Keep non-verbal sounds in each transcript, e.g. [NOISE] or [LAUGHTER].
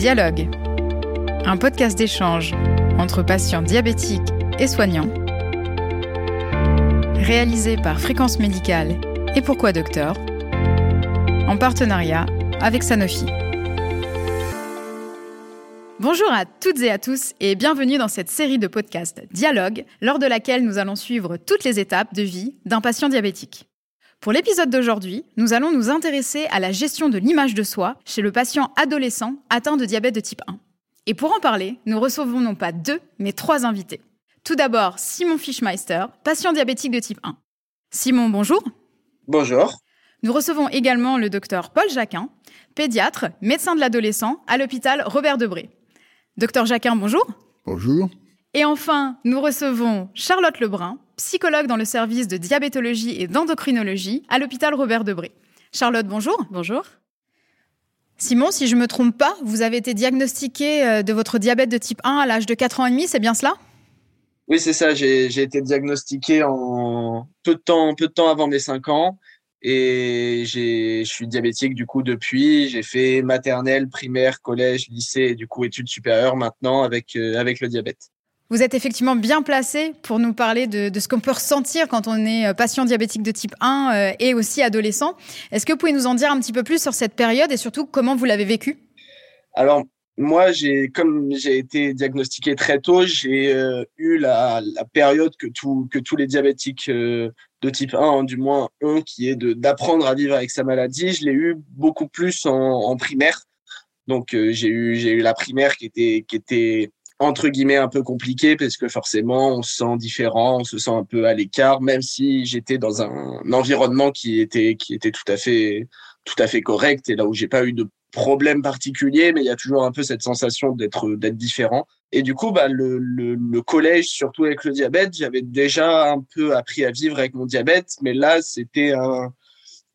Dialogue, un podcast d'échange entre patients diabétiques et soignants, réalisé par Fréquence Médicale et Pourquoi Docteur, en partenariat avec Sanofi. Bonjour à toutes et à tous et bienvenue dans cette série de podcasts Dialogue, lors de laquelle nous allons suivre toutes les étapes de vie d'un patient diabétique. Pour l'épisode d'aujourd'hui, nous allons nous intéresser à la gestion de l'image de soi chez le patient adolescent atteint de diabète de type 1. Et pour en parler, nous recevons non pas deux, mais trois invités. Tout d'abord, Simon Fischmeister, patient diabétique de type 1. Simon, bonjour. Bonjour. Nous recevons également le docteur Paul Jacquin, pédiatre, médecin de l'adolescent à l'hôpital Robert Debré. Docteur Jacquin, bonjour. Bonjour. Et enfin, nous recevons Charlotte Lebrun, psychologue dans le service de diabétologie et d'endocrinologie à l'hôpital Robert Debré. Charlotte, bonjour. Bonjour. Simon, si je ne me trompe pas, vous avez été diagnostiqué euh, de votre diabète de type 1 à l'âge de 4 ans et demi, c'est bien cela? Oui, c'est ça. J'ai été diagnostiqué en peu de temps, peu de temps avant mes 5 ans. Et je suis diabétique du coup depuis. J'ai fait maternelle, primaire, collège, lycée et du coup études supérieures maintenant avec, euh, avec le diabète. Vous êtes effectivement bien placé pour nous parler de, ce qu'on peut ressentir quand on est euh, patient diabétique de type 1 euh, et aussi adolescent. Est-ce que vous pouvez nous en dire un petit peu plus sur cette période et surtout comment vous l'avez vécu Alors, moi, comme j'ai été diagnostiqué très tôt, j'ai euh, eu la, période que, que tous les diabétiques de type 1, hein, du moins un, qui est d'apprendre à vivre avec sa maladie. Je l'ai eu beaucoup plus en, en primaire. Donc, j'ai eu, eu la primaire qui était, qui était entre guillemets un peu compliqué parce que forcément on se sent différent, on se sent un peu à l'écart, même si j'étais dans un, environnement qui était qui était tout à fait tout à fait correct et là où j'ai pas eu de problème particulier, mais il y a toujours un peu cette sensation d'être d'être différent. Et du coup, bah, le, le, le collège, surtout avec le diabète, j'avais déjà un peu appris à vivre avec mon diabète, mais là c'était un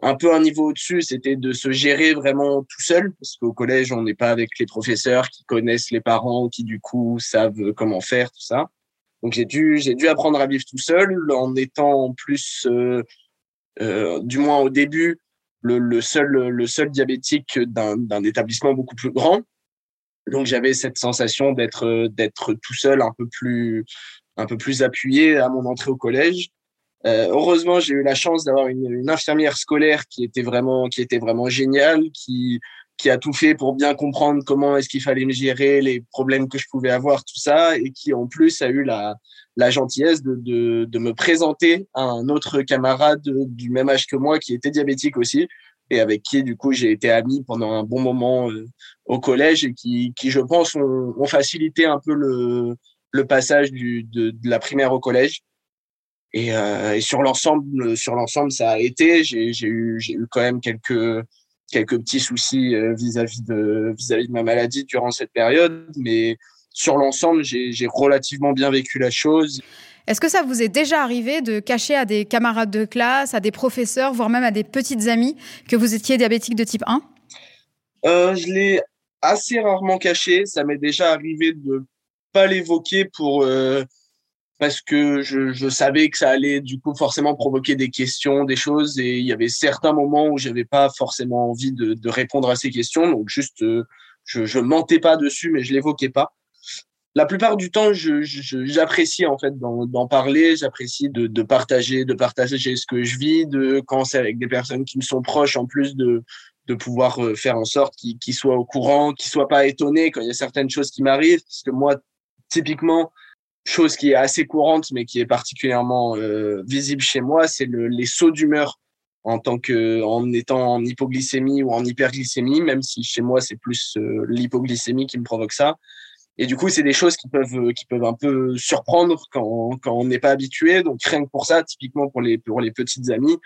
un peu un niveau au-dessus, c'était de se gérer vraiment tout seul, parce qu'au collège, on n'est pas avec les professeurs qui connaissent les parents, qui du coup savent comment faire, tout ça. Donc j'ai dû, j'ai dû apprendre à vivre tout seul, en étant en plus, euh, euh, du moins au début, le, le, seul, le seul diabétique d'un établissement beaucoup plus grand. Donc j'avais cette sensation d'être, d'être tout seul, un peu plus, un peu plus appuyé à mon entrée au collège. Euh, heureusement, j'ai eu la chance d'avoir une, une, infirmière scolaire qui était vraiment, qui était vraiment géniale, qui, qui a tout fait pour bien comprendre comment est-ce qu'il fallait me gérer, les problèmes que je pouvais avoir, tout ça, et qui en plus a eu la, la gentillesse de, de, de me présenter à un autre camarade du même âge que moi qui était diabétique aussi, et avec qui du coup j'ai été ami pendant un bon moment euh, au collège et qui, qui je pense ont, ont facilité un peu le, le passage du, de, de la primaire au collège. Et, euh, et sur l'ensemble, sur l'ensemble, ça a été. J'ai eu, j'ai eu quand même quelques quelques petits soucis euh, vis-à-vis de vis-à-vis de ma maladie durant cette période, mais sur l'ensemble, j'ai relativement bien vécu la chose. Est-ce que ça vous est déjà arrivé de cacher à des camarades de classe, à des professeurs, voire même à des petites amies, que vous étiez diabétique de type 1 euh, Je l'ai assez rarement caché. Ça m'est déjà arrivé de pas l'évoquer pour euh, parce que je, je, savais que ça allait du coup forcément provoquer des questions, des choses, et il y avait certains moments où j'avais pas forcément envie de, de, répondre à ces questions, donc juste euh, je, je mentais pas dessus, mais je l'évoquais pas. La plupart du temps, j'apprécie en fait d'en parler, j'apprécie de, de, partager, de partager ce que je vis, de quand c'est avec des personnes qui me sont proches, en plus de de pouvoir euh, faire en sorte qu'ils soient au courant, qu'ils soient pas étonnés quand il y a certaines choses qui m'arrivent, parce que moi, typiquement, chose qui est assez courante, mais qui est particulièrement euh, visible chez moi, c'est le, les sauts d'humeur en tant que en étant en hypoglycémie ou en hyperglycémie, même si chez moi c'est plus euh, l'hypoglycémie qui me provoque ça. Et du coup, c'est des choses qui peuvent qui peuvent un peu surprendre quand quand on n'est pas habitué. Donc rien que pour ça, typiquement pour les pour les petites amies,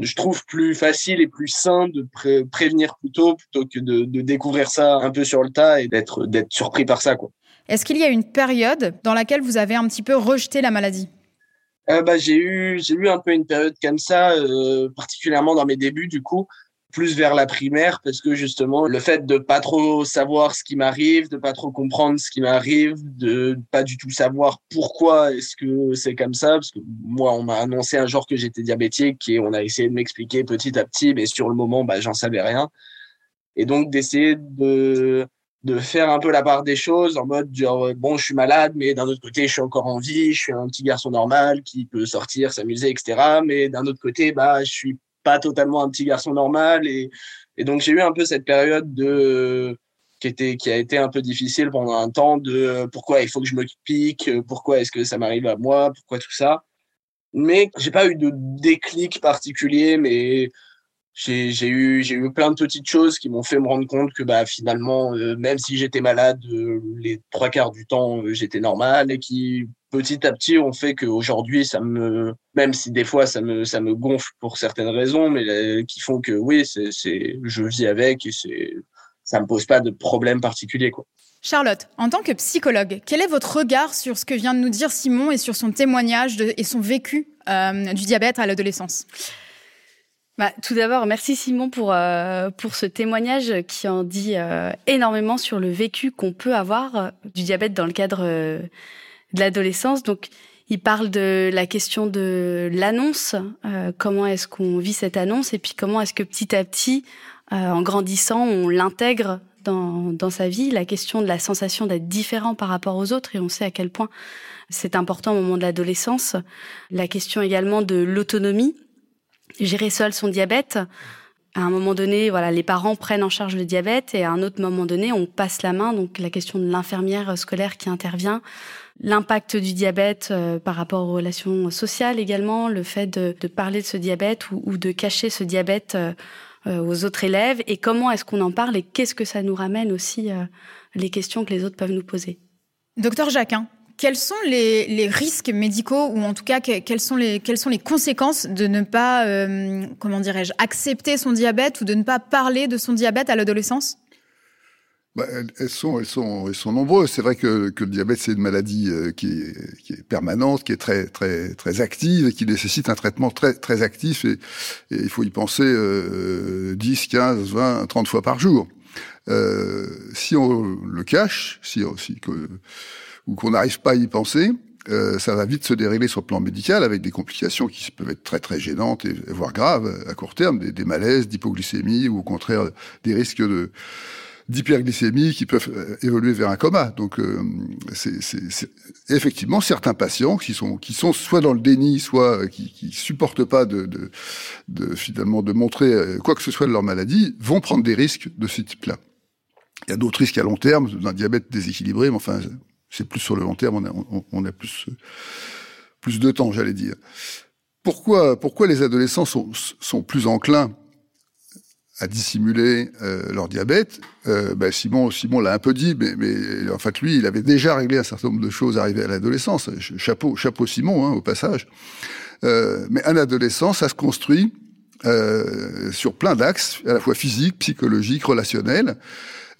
je trouve plus facile et plus sain de prévenir plus tôt plutôt que de, de découvrir ça un peu sur le tas et d'être d'être surpris par ça quoi. Est-ce qu'il y a une période dans laquelle vous avez un petit peu rejeté la maladie euh, bah, j'ai eu eu un peu une période comme ça, euh, particulièrement dans mes débuts du coup, plus vers la primaire parce que justement le fait de pas trop savoir ce qui m'arrive, de pas trop comprendre ce qui m'arrive, de pas du tout savoir pourquoi est-ce que c'est comme ça parce que moi on m'a annoncé un jour que j'étais diabétique et on a essayé de m'expliquer petit à petit mais sur le moment bah j'en savais rien. Et donc d'essayer de de faire un peu la part des choses en mode genre, bon, je suis malade, mais d'un autre côté, je suis encore en vie, je suis un petit garçon normal qui peut sortir, s'amuser, etc. Mais d'un autre côté, bah, je suis pas totalement un petit garçon normal. Et, et donc, j'ai eu un peu cette période de, qui était, qui a été un peu difficile pendant un temps de pourquoi il faut que je me pique, pourquoi est-ce que ça m'arrive à moi, pourquoi tout ça. Mais j'ai pas eu de déclic particulier, mais j'ai eu j'ai eu plein de petites choses qui m'ont fait me rendre compte que bah finalement euh, même si j'étais malade euh, les trois quarts du temps euh, j'étais normal et qui petit à petit ont fait qu'aujourd'hui ça me même si des fois ça me ça me gonfle pour certaines raisons mais qui font que oui c'est c'est je vis avec et c'est ça me pose pas de problème particulier quoi. Charlotte, en tant que psychologue, quel est votre regard sur ce que vient de nous dire Simon et sur son témoignage de, et son vécu du diabète à l'adolescence? Bah, tout d'abord, merci Simon pour euh, pour ce témoignage qui en dit euh, énormément sur le vécu qu'on peut avoir euh, du diabète dans le cadre de l'adolescence. Donc, il parle de la question de l'annonce, comment est-ce qu'on vit cette annonce, et puis comment est-ce que petit à petit, en grandissant, on l'intègre dans dans sa vie. La question de la sensation d'être différent par rapport aux autres, et on sait à quel point c'est important au moment de l'adolescence. La question également de l'autonomie gérer seul son diabète. À un moment donné, voilà, les parents prennent en charge le diabète et à un autre moment donné, on passe la main. Donc la question de l'infirmière scolaire qui intervient, l'impact du diabète euh, par rapport aux relations sociales également, le fait de, parler de ce diabète ou, ou, de cacher ce diabète euh, euh, aux autres élèves et comment est-ce qu'on en parle et qu'est-ce que ça nous ramène aussi les questions que les autres peuvent nous poser. Docteur Jacquin, quels sont les, risques médicaux ou en tout cas quelles sont les, quelles sont les conséquences de ne pas, euh, comment dirais-je, accepter son diabète ou de ne pas parler de son diabète à l'adolescence? Bah, elles, sont, elles, sont, elles sont nombreuses. C'est vrai que, que, le diabète, c'est une maladie euh, qui, est, qui, est, permanente, qui est très, très, très active et qui nécessite un traitement très, très actif. Et, il faut y penser euh, 10, 15, 20, 30 fois par jour. Euh, si on le cache, si, si que, ou qu'on n'arrive pas à y penser, euh, ça va vite se dérégler sur le plan médical avec des complications qui peuvent être très très gênantes et voire graves à court terme, des, malaises, d'hypoglycémie ou au contraire des risques de d'hyperglycémie qui peuvent euh, évoluer vers un coma. Donc, euh, c'est effectivement certains patients qui sont qui sont soit dans le déni, soit qui, qui supportent pas de, de, de finalement de montrer quoi que ce soit de leur maladie, vont prendre des risques de ce type-là. Il y a d'autres risques à long terme d'un diabète déséquilibré, mais enfin, c'est plus sur le long terme, on a, on, a plus, plus de temps, j'allais dire. Pourquoi, pourquoi les adolescents sont, sont plus enclins à dissimuler euh, leur diabète? Euh, ben Simon, Simon l'a un peu dit, mais, mais, en fait lui, il avait déjà réglé un certain nombre de choses arrivées à l'adolescence. Chapeau, chapeau Simon, hein, au passage. Euh, mais un adolescent, ça se construit euh, sur plein d'axes, à la fois physique, psychologique, relationnel,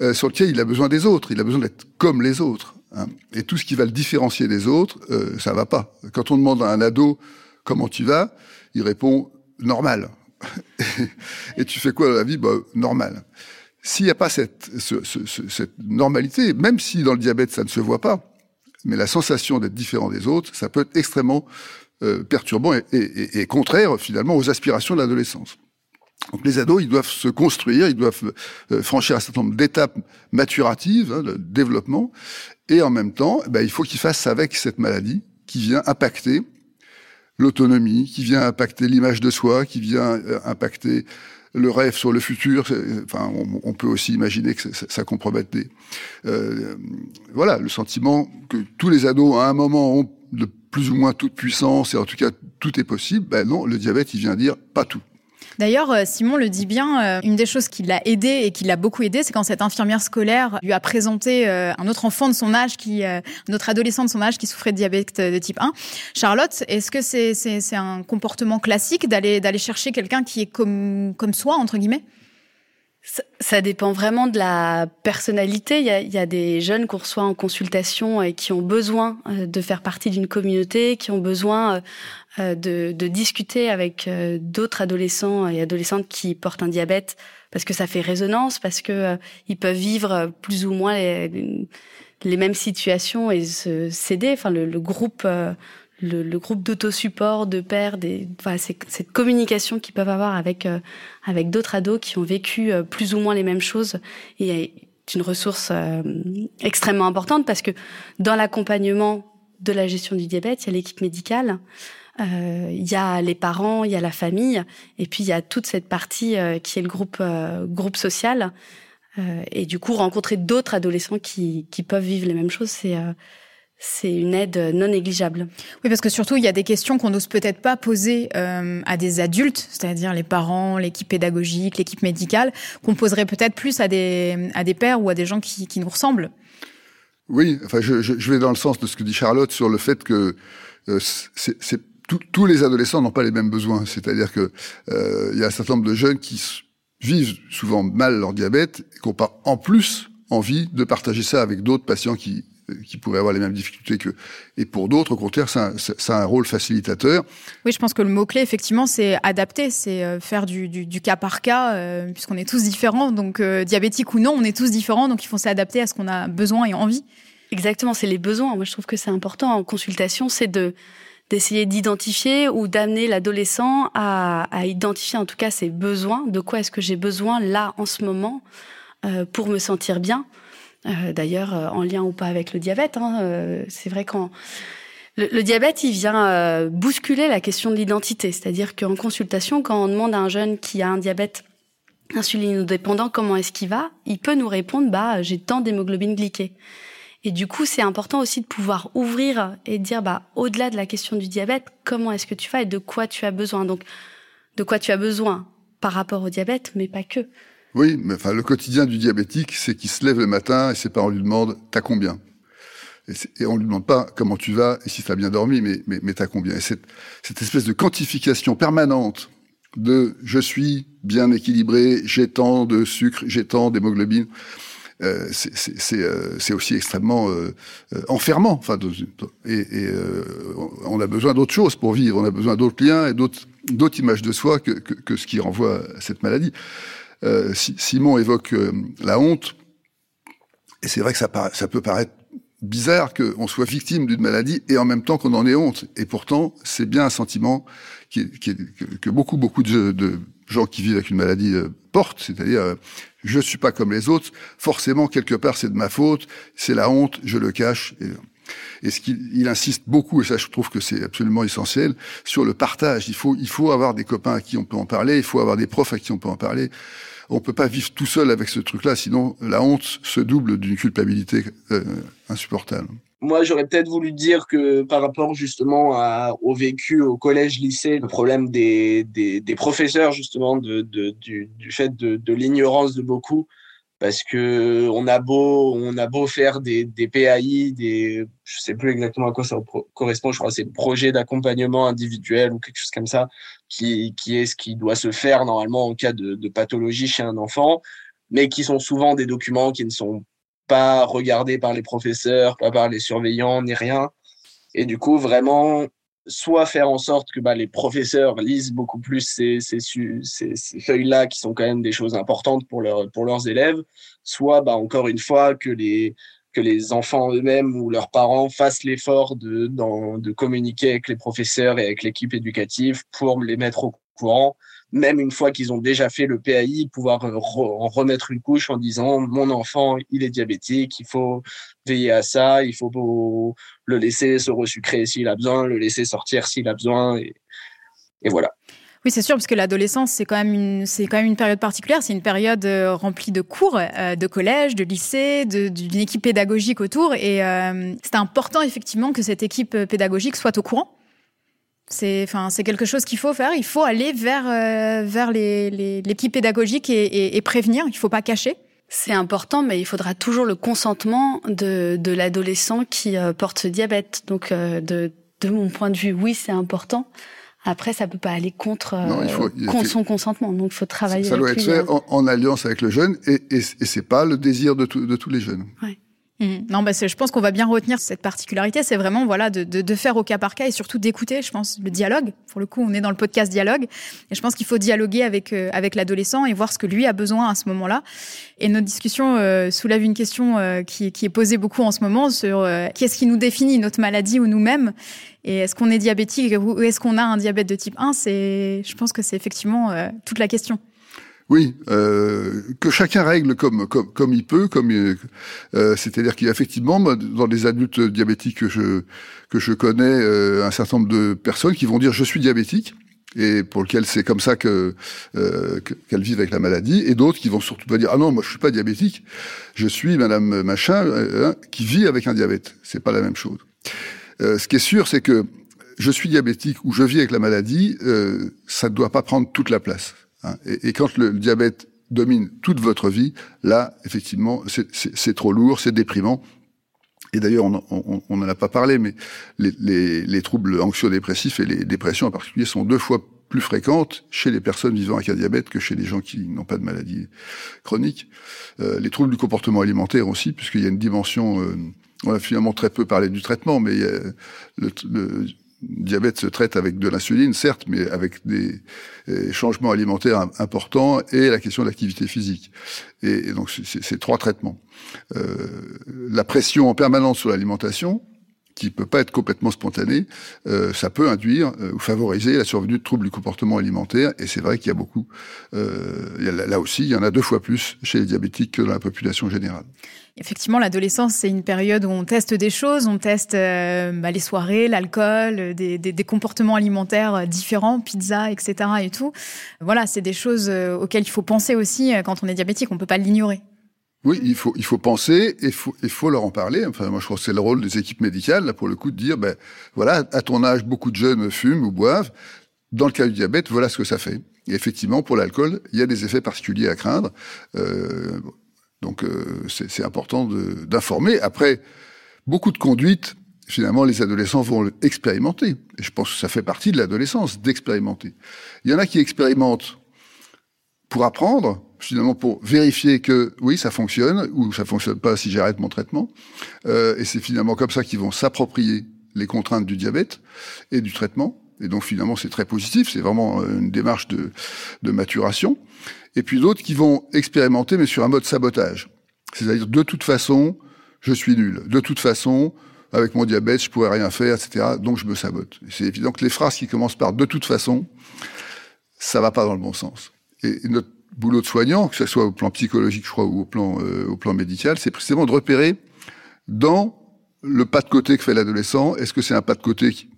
euh, sur lequel il a besoin des autres. Il a besoin d'être comme les autres. Hein. Et tout ce qui va le différencier des autres, euh, ça va pas. Quand on demande à un ado comment tu vas, il répond normal. [LAUGHS] et tu fais quoi dans la vie? Bah, Normal. S'il n'y a pas cette, ce, ce, cette normalité, même si dans le diabète ça ne se voit pas, mais la sensation d'être différent des autres, ça peut être extrêmement euh, perturbant et, contraire finalement aux aspirations de l'adolescence. Donc les ados, ils doivent se construire, ils doivent euh, franchir un certain nombre d'étapes maturatives hein, de développement, et en même temps, ben, il faut qu'ils fassent avec cette maladie qui vient impacter l'autonomie, qui vient impacter l'image de soi, qui vient euh, impacter le rêve sur le futur. Enfin, on, peut aussi imaginer que ça, ça compromette des. Euh, voilà, le sentiment que tous les ados à un moment ont de plus ou moins toute puissance et en tout cas tout est possible. Ben non, le diabète, il vient dire pas tout. D'ailleurs, euh, Simon le dit bien, euh, une des choses qui l'a aidé et qui l'a beaucoup aidé, c'est quand cette infirmière scolaire lui a présenté euh, un autre enfant de son âge, qui, un autre adolescent de son âge qui souffrait de diabète de type 1. Charlotte, est-ce que c'est un comportement classique d'aller d'aller chercher quelqu'un qui est comme comme soi entre guillemets? Ça, dépend vraiment de la personnalité. Il y, a, il y a, des jeunes qu'on reçoit en consultation et qui ont besoin de faire partie d'une communauté, qui ont besoin euh, de, de, discuter avec euh, d'autres adolescents et adolescentes qui portent un diabète parce que ça fait résonance, parce que euh, ils peuvent vivre plus ou moins les, mêmes situations et se céder. Enfin, le, le groupe, le, le, groupe d'autosupport de des, enfin, cette communication qu'ils peuvent avoir avec avec d'autres ados qui ont vécu plus ou moins les mêmes choses et une ressource extrêmement importante parce que dans l'accompagnement de la gestion du diabète, il y a l'équipe médicale, euh, il y a les parents, il y a la famille, et puis il y a toute cette partie euh, qui est le groupe euh, groupe social. et du coup, rencontrer d'autres adolescents qui, qui peuvent vivre les mêmes choses, c'est c'est une aide non négligeable. Oui, parce que surtout, il y a des questions qu'on n'ose peut-être pas poser à des adultes, c'est-à-dire les parents, l'équipe pédagogique, l'équipe médicale, qu'on poserait peut-être plus à des, à des pères ou à des gens qui, qui nous ressemblent. Oui, enfin, je, je, je, vais dans le sens de ce que dit Charlotte sur le fait que euh, c'est tous les adolescents n'ont pas les mêmes besoins. C'est-à-dire que euh, il y a un certain nombre de jeunes qui vivent souvent mal leur diabète et qui n'ont pas en plus envie de partager ça avec d'autres patients qui qui pourraient avoir les mêmes difficultés que et pour d'autres au contraire ça a un rôle facilitateur. Oui je pense que le mot clé effectivement c'est adapter c'est euh, faire du, du, du, cas par cas euh, puisqu'on est tous différents. Donc euh, diabétique ou non on est tous différents. Donc il faut s'adapter à ce qu'on a besoin et envie. Exactement c'est les besoins. Moi je trouve que c'est important en consultation c'est de d'essayer d'identifier ou d'amener l'adolescent à, à, identifier en tout cas ses besoins, de quoi est-ce que j'ai besoin là en ce moment euh, pour me sentir bien. Euh, D'ailleurs, euh, en lien ou pas avec le diabète, hein, euh, c'est vrai quand le, diabète, il vient euh, bousculer la question de l'identité, c'est-à-dire qu'en consultation, quand on demande à un jeune qui a un diabète insulinodépendant comment est-ce qu'il va, il peut nous répondre bah j'ai tant d'hémoglobine glyquée. Et du coup, c'est important aussi de pouvoir ouvrir et dire, bah, au-delà de la question du diabète, comment est-ce que tu vas et de quoi tu as besoin. Donc, de quoi tu as besoin par rapport au diabète, mais pas que. Oui, mais enfin, le quotidien du diabétique, c'est qu'il se lève le matin et ses parents lui demandent, t'as combien? Et, on lui demande pas comment tu vas et si tu as bien dormi, mais, mais, t'as combien? Et cette, espèce de quantification permanente de je suis bien équilibré, j'ai tant de sucre, j'ai tant d'hémoglobine, euh, c'est euh, aussi extrêmement euh, enfermant. Enfin, et, on a besoin d'autre chose pour vivre. On a besoin d'autres liens et d'autres images de soi que, ce qui renvoie à cette maladie. Simon évoque la honte, et c'est vrai que ça, ça peut paraître bizarre qu'on soit victime d'une maladie et en même temps qu'on en ait honte. Et pourtant, c'est bien un sentiment qui, qui, que, que, beaucoup, beaucoup de, gens qui vivent avec une maladie portent, c'est-à-dire je suis pas comme les autres, forcément quelque part c'est de ma faute, c'est la honte, je le cache. Et ce qu'il il insiste beaucoup, et ça je trouve que c'est absolument essentiel, sur le partage. Il faut, il faut avoir des copains à qui on peut en parler, il faut avoir des profs à qui on peut en parler. On peut pas vivre tout seul avec ce truc-là, sinon la honte se double d'une culpabilité euh, insupportable. Moi, j'aurais peut-être voulu dire que par rapport justement au vécu au collège, lycée, le problème des, des, professeurs justement de, du, fait de l'ignorance de beaucoup, parce que on a beau on a beau faire des, des PAI, des je sais plus exactement à quoi ça correspond, je crois c'est projet d'accompagnement individuel ou quelque chose comme ça, qui qui est ce qui doit se faire normalement en cas de, pathologie chez un enfant, mais qui sont souvent des documents qui ne sont pas regardé par les professeurs, pas par les surveillants, ni rien. Et du coup, vraiment, soit faire en sorte que bah, les professeurs lisent beaucoup plus ces, ces, ces, ces feuilles-là, qui sont quand même des choses importantes pour, leur, pour leurs élèves, soit, bah, encore une fois, que les, que les enfants eux-mêmes ou leurs parents fassent l'effort de, de communiquer avec les professeurs et avec l'équipe éducative pour les mettre au courant même une fois qu'ils ont déjà fait le PAI, pouvoir en remettre une couche en disant mon enfant, il est diabétique, il faut veiller à ça, il faut le laisser se resucrer s'il a besoin, le laisser sortir s'il a besoin, et, voilà. Oui, c'est sûr, parce que l'adolescence, c'est quand même une, c'est quand même une période particulière. C'est une période euh, remplie de cours, euh, de collège, de lycée, d'une équipe pédagogique autour. Et euh, c'est important, effectivement, que cette équipe pédagogique soit au courant c'est, enfin, c'est quelque chose qu'il faut faire. Il faut aller vers, euh, vers les, les, l'équipe pédagogique et, et, et prévenir. Il ne faut pas cacher. C'est important, mais il faudra toujours le consentement de, de l'adolescent qui euh, porte ce diabète. Donc, euh, de, de mon point de vue, oui, c'est important. Après, ça peut pas aller contre, non, il faut, il contre son consentement. Donc, il faut travailler. Ça, ça doit être fait en, en, alliance avec le jeune, et, et, et c'est pas le désir de, tout, de tous les jeunes. Ouais. Mmh. Non, bah je pense qu'on va bien retenir cette particularité. C'est vraiment voilà de, de, de, faire au cas par cas et surtout d'écouter. Je pense le dialogue. Pour le coup, on est dans le podcast dialogue et je pense qu'il faut dialoguer avec euh, avec l'adolescent et voir ce que lui a besoin à ce moment-là. Et notre discussion euh, soulève une question euh, qui, qui, est posée beaucoup en ce moment sur euh, qu'est-ce qui nous définit notre maladie ou nous-mêmes? Et est-ce qu'on est diabétique ou est-ce qu'on a un diabète de type 1 C'est, je pense que c'est effectivement euh, toute la question. Oui, euh, que chacun règle comme comme, comme il peut, comme euh, c'est-à-dire qu'effectivement, dans les adultes diabétiques que je que je connais, euh, un certain nombre de personnes qui vont dire je suis diabétique et pour lequel c'est comme ça que euh, qu'elles vivent avec la maladie, et d'autres qui vont surtout pas dire ah non moi je suis pas diabétique, je suis Madame machin euh, hein, qui vit avec un diabète. C'est pas la même chose. Euh, ce qui est sûr, c'est que je suis diabétique ou je vis avec la maladie, ça ne doit pas prendre toute la place. Hein. Et, quand le diabète domine toute votre vie, là, effectivement, c'est trop lourd, c'est déprimant. Et d'ailleurs, on n'en a pas parlé, mais les, les, les troubles anxio-dépressifs et les dépressions en particulier sont deux fois plus fréquentes chez les personnes vivant avec un diabète que chez les gens qui n'ont pas de maladie chronique. Euh, les troubles du comportement alimentaire aussi, puisqu'il y a une dimension... Euh, on a finalement très peu parlé du traitement, mais le, le diabète se traite avec de l'insuline, certes, mais avec des changements alimentaires importants et la question de l'activité physique. Et, donc, c'est trois traitements. Euh, la pression en permanence sur l'alimentation, qui peut pas être complètement spontanée, euh, ça peut induire euh, ou favoriser la survenue de troubles du comportement alimentaire. Et c'est vrai qu'il y a beaucoup. Euh, là aussi, il y en a deux fois plus chez les diabétiques que dans la population générale. Effectivement, l'adolescence, c'est une période où on teste des choses, on teste euh, bah, les soirées, l'alcool, des, des, des, comportements alimentaires différents, pizza, etc. et tout. Voilà, c'est des choses euh, auxquelles il faut penser aussi euh, quand on est diabétique. On peut pas l'ignorer. Oui, il faut, il faut penser et il faut, il faut leur en parler. Enfin, moi, je crois que c'est le rôle des équipes médicales, là, pour le coup, de dire, ben, voilà, à ton âge, beaucoup de jeunes fument ou boivent. Dans le cas du diabète, voilà ce que ça fait. Et effectivement, pour l'alcool, il y a des effets particuliers à craindre. Euh, donc euh, c'est important d'informer. Après, beaucoup de conduites, finalement, les adolescents vont expérimenter. Et je pense que ça fait partie de l'adolescence, d'expérimenter. Il y en a qui expérimentent pour apprendre, finalement pour vérifier que oui, ça fonctionne, ou ça fonctionne pas si j'arrête mon traitement. Euh, et c'est finalement comme ça qu'ils vont s'approprier les contraintes du diabète et du traitement. Et donc finalement, c'est très positif, c'est vraiment une démarche de, de maturation et puis d'autres qui vont expérimenter, mais sur un mode sabotage. C'est-à-dire, de toute façon, je suis nul. De toute façon, avec mon diabète, je pourrais rien faire, etc. Donc je me sabote. C'est évident que les phrases qui commencent par de toute façon, ça va pas dans le bon sens. Et notre boulot de soignant, que ce soit au plan psychologique, je crois, ou au plan, euh, au plan médical, c'est précisément de repérer dans le pas de côté que fait l'adolescent, est-ce que c'est un pas de côté qui,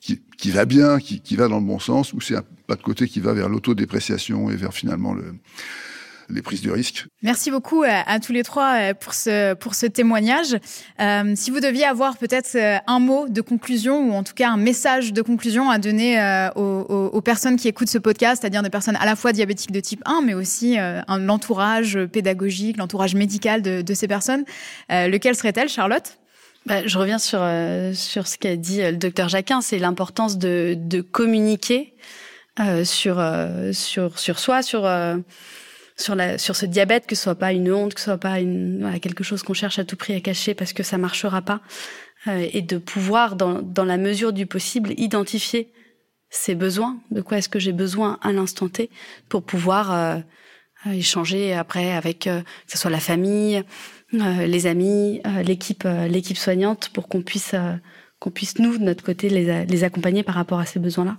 qui, qui va bien, qui, qui, va dans le bon sens, ou c'est un pas de côté qui va vers l'autodépréciation et vers finalement le, les prises de risque. Merci beaucoup à, à, tous les trois euh, pour ce, pour ce témoignage. Euh, si vous deviez avoir peut-être euh, un mot de conclusion ou en tout cas un message de conclusion à donner euh, aux, aux, personnes qui écoutent ce podcast, c'est-à-dire des personnes à la fois diabétiques de type 1, mais aussi euh, l'entourage pédagogique, l'entourage médical de, de, ces personnes, lequel serait-elle, Charlotte? Bah, je reviens sur euh, sur ce qu'a dit euh, le docteur Jacquin, c'est l'importance de, de communiquer euh, sur euh, sur sur soi, sur euh, sur la sur ce diabète, que ce soit pas une honte, que ce soit pas une voilà, quelque chose qu'on cherche à tout prix à cacher parce que ça marchera pas, et de pouvoir dans dans la mesure du possible identifier ses besoins, de quoi est-ce que j'ai besoin à l'instant T pour pouvoir échanger après avec que ce soit la famille, euh, les amis, euh, l'équipe, euh, l'équipe soignante, pour qu'on puisse, qu'on puisse nous de notre côté les, les accompagner par rapport à ces besoins-là.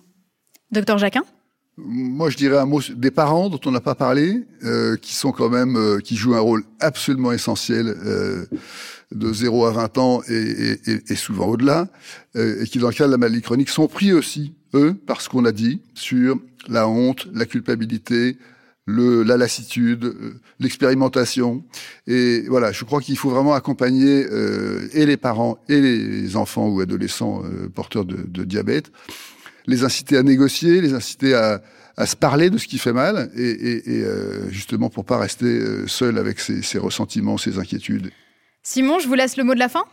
Docteur Jacquin? Moi, je dirais un mot des parents dont on n'a pas parlé, euh, qui sont quand même, euh, qui jouent un rôle absolument essentiel euh, de 0 à 20 ans et, et, et souvent au-delà, et qui, dans le cas de la maladie chronique, sont pris aussi, eux, par ce qu'on a dit sur la honte, la culpabilité, le, la lassitude, euh, l'expérimentation. Et voilà, je crois qu'il faut vraiment accompagner euh, et les parents et les enfants ou adolescents euh, porteurs de, de, diabète, les inciter à négocier, les inciter à, à se parler de ce qui fait mal, et, et, et euh, justement pour pas rester euh, seul avec ses, ses ressentiments, ses inquiétudes. Simon, je vous laisse le mot de la fin.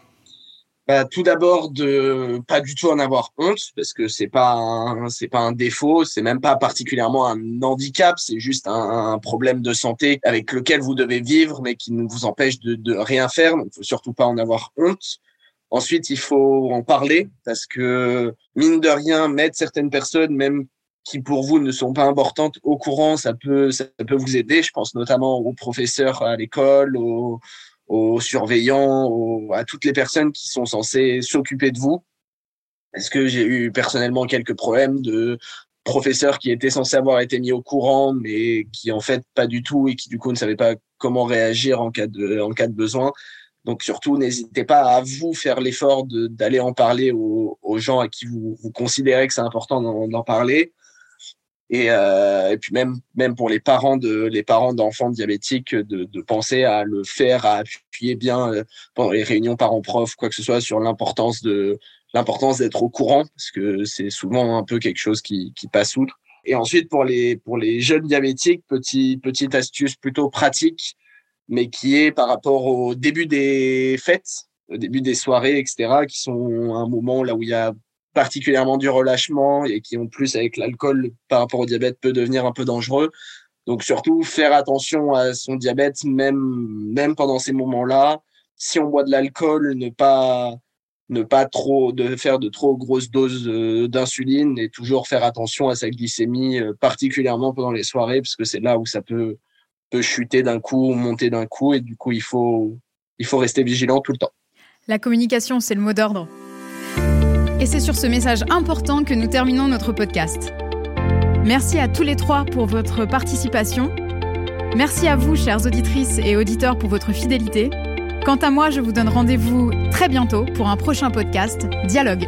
Bah, tout d'abord de pas du tout en avoir honte parce que c'est pas c'est pas un défaut, c'est même pas particulièrement un handicap, c'est juste un, un, problème de santé avec lequel vous devez vivre mais qui ne vous empêche de, de rien faire. Donc, faut surtout pas en avoir honte. Ensuite, il faut en parler parce que mine de rien, mettre certaines personnes, même qui pour vous ne sont pas importantes au courant, ça peut ça peut vous aider. Je pense notamment aux professeurs à l'école, aux aux surveillants, aux, à toutes les personnes qui sont censées s'occuper de vous. Est-ce que j'ai eu personnellement quelques problèmes de professeur qui était censé avoir été mis au courant, mais qui en fait pas du tout et qui du coup ne savait pas comment réagir en cas de, en cas de besoin? Donc surtout, n'hésitez pas à vous faire l'effort d'aller en parler aux, gens à qui vous, considérez que c'est important d'en parler. Et, euh, et, puis même même pour les parents de les parents d'enfants diabétiques de, de, penser à le faire à appuyer bien euh, pendant les réunions parents profs quoi que ce soit sur l'importance de l'importance d'être au courant parce que c'est souvent un peu quelque chose qui, qui passe outre et ensuite pour les pour les jeunes diabétiques petit petite astuce plutôt pratique mais qui est par rapport au début des fêtes au début des soirées etc qui sont un moment là où il y a particulièrement du relâchement et qui en plus avec l'alcool par rapport au diabète peut devenir un peu dangereux. Donc surtout faire attention à son diabète même même pendant ces moments-là. Si on boit de l'alcool, ne pas ne pas trop de faire de trop grosses doses euh, d'insuline et toujours faire attention à sa glycémie euh, particulièrement pendant les soirées parce que c'est là où ça peut peut chuter d'un coup, monter d'un coup et du coup il faut rester vigilant tout le temps. La communication, c'est le mot d'ordre. Et c'est sur ce message important que nous terminons notre podcast. Merci à tous les trois pour votre participation. Merci à vous, chères auditrices et auditeurs, pour votre fidélité. Quant à moi, je vous donne rendez-vous très bientôt pour un prochain podcast Dialogue.